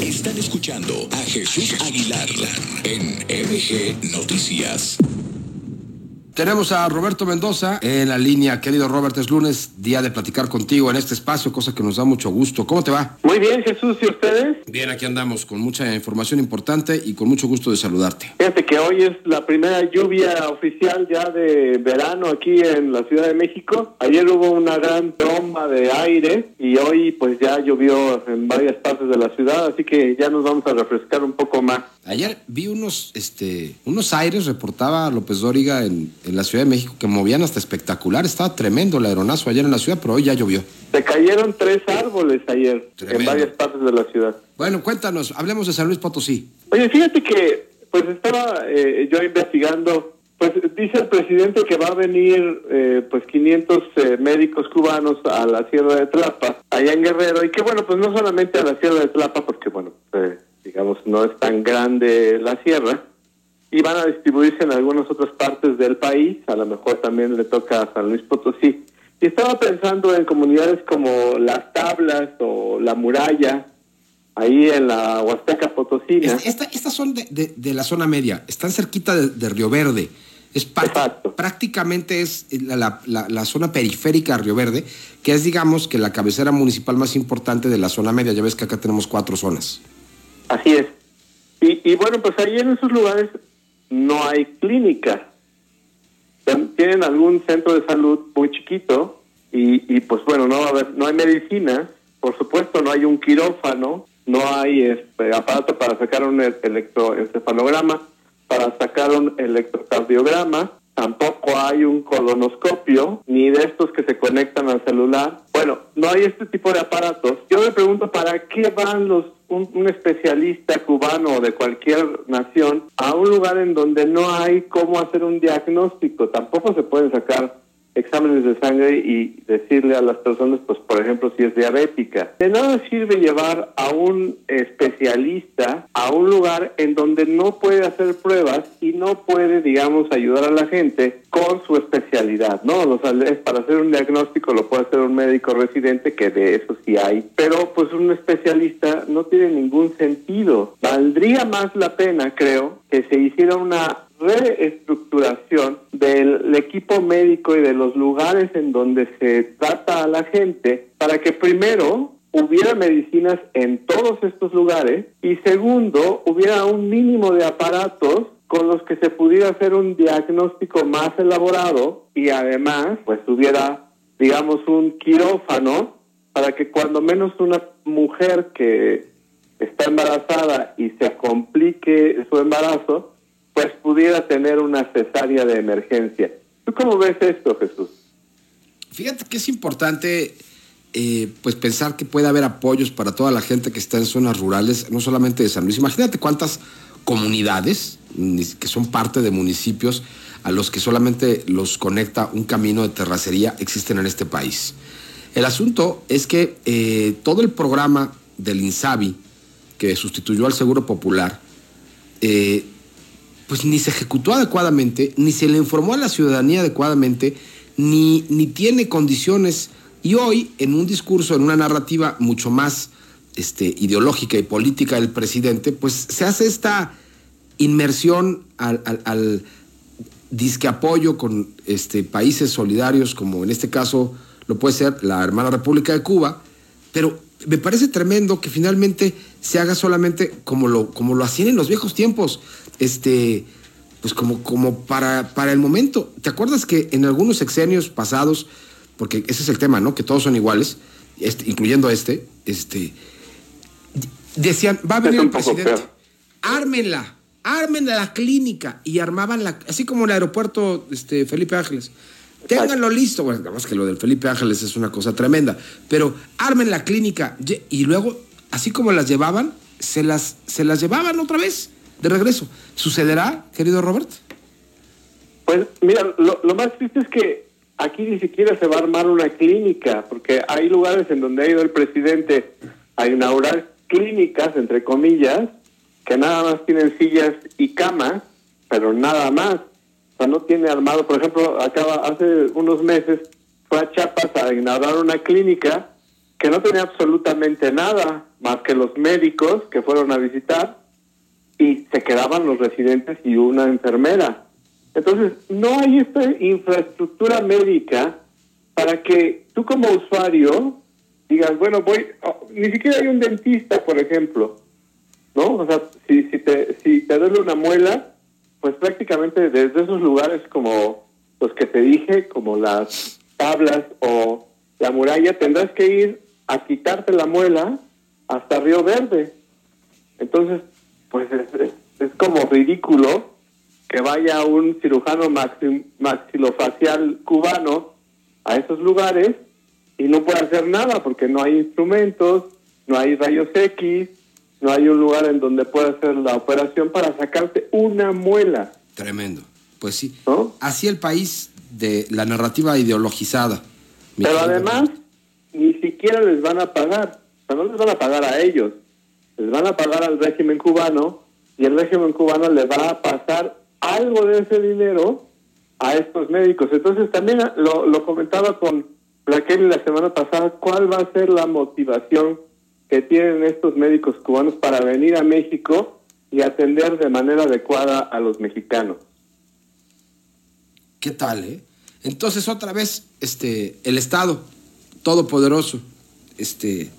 Están escuchando a Jesús Aguilar en MG Noticias. Tenemos a Roberto Mendoza en la línea. Querido Robert, es lunes, día de platicar contigo en este espacio, cosa que nos da mucho gusto. ¿Cómo te va? Muy bien, Jesús, ¿y ustedes? Bien, aquí andamos con mucha información importante y con mucho gusto de saludarte. Fíjate que hoy es la primera lluvia oficial ya de verano aquí en la Ciudad de México. Ayer hubo una gran tromba de aire y hoy pues ya llovió en varias partes de la ciudad, así que ya nos vamos a refrescar un poco más. Ayer vi unos, este, unos aires, reportaba López Dóriga en, en la Ciudad de México, que movían hasta espectacular. Estaba tremendo el aeronazo ayer en la ciudad, pero hoy ya llovió. Se cayeron tres árboles ayer Tremendo. en varias partes de la ciudad. Bueno, cuéntanos, hablemos de San Luis Potosí. Oye, fíjate que pues estaba eh, yo investigando, pues dice el presidente que va a venir eh, pues 500 eh, médicos cubanos a la Sierra de Tlapa, allá en Guerrero, y que bueno, pues no solamente a la Sierra de Tlapa, porque bueno, eh, digamos, no es tan grande la sierra, y van a distribuirse en algunas otras partes del país, a lo mejor también le toca a San Luis Potosí. Y estaba pensando en comunidades como Las Tablas o La Muralla, ahí en la Huasteca Potosina. Es- esta- estas son de, de- de la zona media, están cerquita de, de Río Verde. Es Exacto. prácticamente es la, la- la- la zona periférica de Río Verde, que es, digamos, que la cabecera municipal más importante de la zona media. Ya ves que acá tenemos cuatro zonas. Así es. Y, y bueno, pues ahí en esos lugares no hay clínica. Tienen algún centro de salud muy chiquito y, y pues bueno, no a haber, no hay medicina, por supuesto no hay un quirófano, no hay este, aparato para sacar un electroencefalograma, para sacar un electrocardiograma, tampoco hay un colonoscopio, ni de estos que se conectan al celular. Bueno, no hay este tipo de aparatos. Yo me pregunto, ¿para qué van los un, un especialista cubano o de cualquier nación a un lugar en donde no hay cómo hacer un diagnóstico? Tampoco se pueden sacar exámenes de sangre y decirle a las personas, pues por ejemplo, si es diabética. De nada sirve llevar a un especialista a un lugar en donde no puede hacer pruebas y no puede, digamos, ayudar a la gente con su especialidad, ¿no? O sea, para hacer un diagnóstico lo puede hacer un médico residente, que de eso sí hay, pero pues un especialista no tiene ningún sentido. Valdría más la pena, creo, que se hiciera una reestructuración del equipo médico y de los lugares en donde se trata a la gente para que primero hubiera medicinas en todos estos lugares y segundo hubiera un mínimo de aparatos con los que se pudiera hacer un diagnóstico más elaborado y además pues hubiera digamos un quirófano para que cuando menos una mujer que está embarazada y se complique su embarazo pues pudiera tener una cesárea de emergencia. ¿Tú cómo ves esto, Jesús? Fíjate que es importante eh, pues pensar que puede haber apoyos para toda la gente que está en zonas rurales, no solamente de San Luis. Imagínate cuántas comunidades que son parte de municipios a los que solamente los conecta un camino de terracería existen en este país. El asunto es que eh, todo el programa del INSABI, que sustituyó al Seguro Popular, eh, pues ni se ejecutó adecuadamente, ni se le informó a la ciudadanía adecuadamente, ni, ni tiene condiciones. Y hoy, en un discurso, en una narrativa mucho más este, ideológica y política del presidente, pues se hace esta inmersión al, disque apoyo con este, países solidarios, como en este caso lo puede ser la hermana República de Cuba, pero me parece tremendo que finalmente se haga solamente como lo, como lo hacían en los viejos tiempos, este, pues como, como para, para el momento. ¿Te acuerdas que en algunos sexenios pasados, porque ese es el tema, ¿no? Que todos son iguales, este, incluyendo este, este, decían, va a venir el presidente, peor. ármenla, ármenla la clínica y armaban la, así como el aeropuerto este, Felipe Ángeles. Ténganlo listo, bueno, digamos que lo del Felipe Ángeles es una cosa tremenda, pero armen la clínica y luego, así como las llevaban, se las, se las llevaban otra vez de regreso. ¿Sucederá, querido Robert? Pues mira, lo, más triste es que aquí ni siquiera se va a armar una clínica, porque hay lugares en donde ha ido el presidente a inaugurar clínicas, entre comillas, que nada más tienen sillas y camas, pero nada más. O sea, no tiene armado, por ejemplo, acaba hace unos meses fue a Chiapas a inaugurar una clínica que no tenía absolutamente nada más que los médicos que fueron a visitar y se quedaban los residentes y una enfermera. Entonces, no hay esta infraestructura médica para que tú como usuario digas, bueno, voy, oh, ni siquiera hay un dentista, por ejemplo, ¿no? O sea, si, si, te, si te duele una muela, pues prácticamente desde esos lugares como los que te dije, como las tablas o la muralla, tendrás que ir a quitarte la muela hasta Río Verde. Entonces, pues es, es, como ridículo que vaya un cirujano maxilofacial cubano a esos lugares y no puede hacer nada porque no hay instrumentos, no hay rayos X, no hay un lugar en donde pueda hacer la operación para sacarte una muela. Tremendo. Pues sí. Así el país de la narrativa ideologizada. Pero además, ni siquiera les van a pagar. O sea, no les van a pagar a ellos. Les van a pagar al régimen cubano y el régimen cubano le va a pasar algo de ese dinero a estos médicos. Entonces también lo, lo comentaba con Raquel la semana pasada, ¿cuál va a ser la motivación que tienen estos médicos cubanos para venir a México y atender de manera adecuada a los mexicanos? ¿Qué tal, eh? Entonces, otra vez, este, el Estado todopoderoso, este,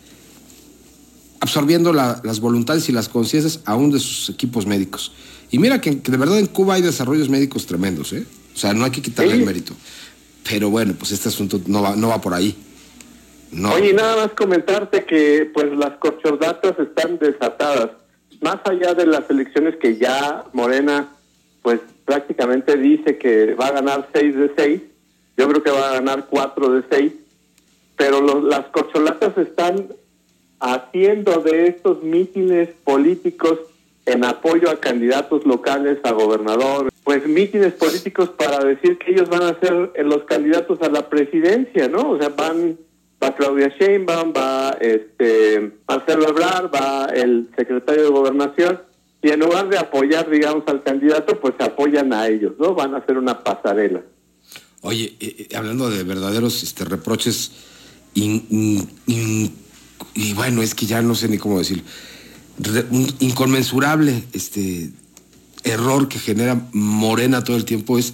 absorbiendo las voluntades y las conciencias aún de sus equipos médicos. Y mira que, de verdad en Cuba hay desarrollos médicos tremendos, ¿eh? O sea, no hay que quitarle el mérito. Pero bueno, pues este asunto no va, no va por ahí. No. Oye, nada más comentarte que pues las corchordatas están desatadas. Más allá de las elecciones que ya Morena pues prácticamente dice que va a ganar 6 de 6, yo creo que va a ganar 4 de 6, pero las corcholatas están haciendo de estos mítines políticos en apoyo a candidatos locales, a gobernador, pues mítines políticos para decir que ellos van a ser los candidatos a la presidencia, ¿no? O sea, van va Claudia Sheinbaum, va este Marcelo Ebrard, va el secretario de Gobernación y en lugar de apoyar, digamos, al candidato, pues se apoyan a ellos, ¿no? Van a hacer una pasarela. Oye, eh, eh, hablando de verdaderos este, reproches, y bueno, es que ya no sé ni cómo decir, un inconmensurable este, error que genera Morena todo el tiempo es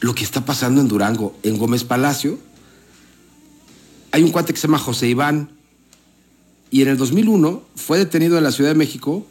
lo que está pasando en Durango. En Gómez Palacio hay un cuate que se llama José Iván y en el 2001 fue detenido en la Ciudad de México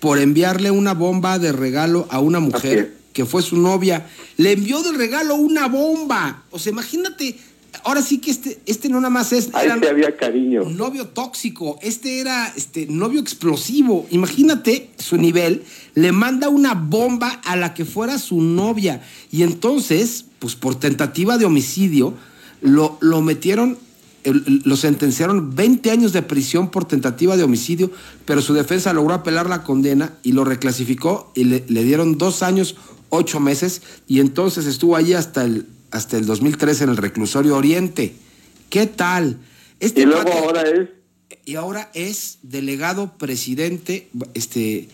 por enviarle una bomba de regalo a una mujer que fue su novia. Le envió de regalo una bomba. O sea, imagínate, ahora sí que este, este no nada más es. Ahí había cariño. Un novio tóxico. Este era este novio explosivo. Imagínate su nivel. Le manda una bomba a la que fuera su novia. Y entonces, pues por tentativa de homicidio, lo, lo metieron lo sentenciaron 20 años de prisión por tentativa de homicidio, pero su defensa logró apelar la condena y lo reclasificó y le, dieron dos años, ocho meses, y entonces estuvo allí hasta el, hasta el 2013 en el reclusorio Oriente. ¿Qué tal? Este y luego ahora es... Y ahora es delegado presidente, este,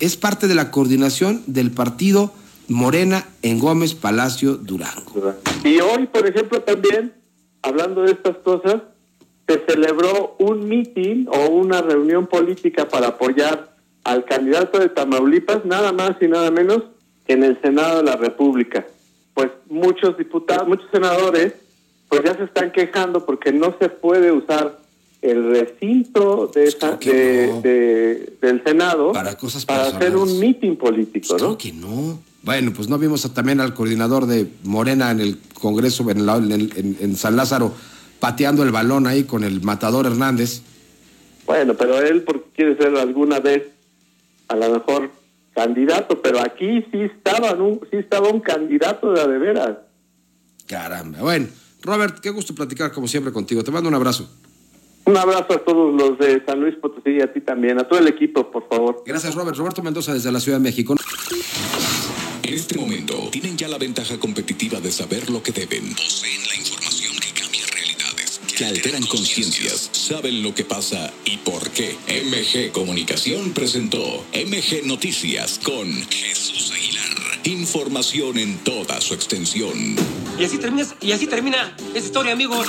es parte de la coordinación del partido Morena en Gómez Palacio Durango. Y hoy, por ejemplo, también hablando de estas cosas, se celebró un mitin o una reunión política para apoyar al candidato de Tamaulipas, nada más y nada menos que en el Senado de la República. Pues muchos diputados, muchos senadores, pues ya se están quejando porque no se puede usar el recinto de, esa, de, del Senado para, cosas para hacer un mitin político, ¿no? que no. Bueno, pues no vimos también al coordinador de Morena en el Congreso, en, San Lázaro, pateando el balón ahí con el matador Hernández. Bueno, pero él porque quiere ser alguna vez a lo mejor candidato, pero aquí sí estaba, un, sí estaba un candidato de a de veras. Caramba. Bueno, Robert, qué gusto platicar como siempre contigo. Te mando un abrazo. Un abrazo a todos los de San Luis Potosí y a ti también, a todo el equipo, por favor. Gracias, Robert. Roberto Mendoza desde la Ciudad de México. En este momento tienen ya la ventaja competitiva de saber lo que deben. Poseen la que alteran conciencias, saben lo que pasa y por qué. MG Comunicación presentó MG Noticias con Jesús Aguilar. Información en toda su extensión. Y así termina, y así termina esta historia, amigos.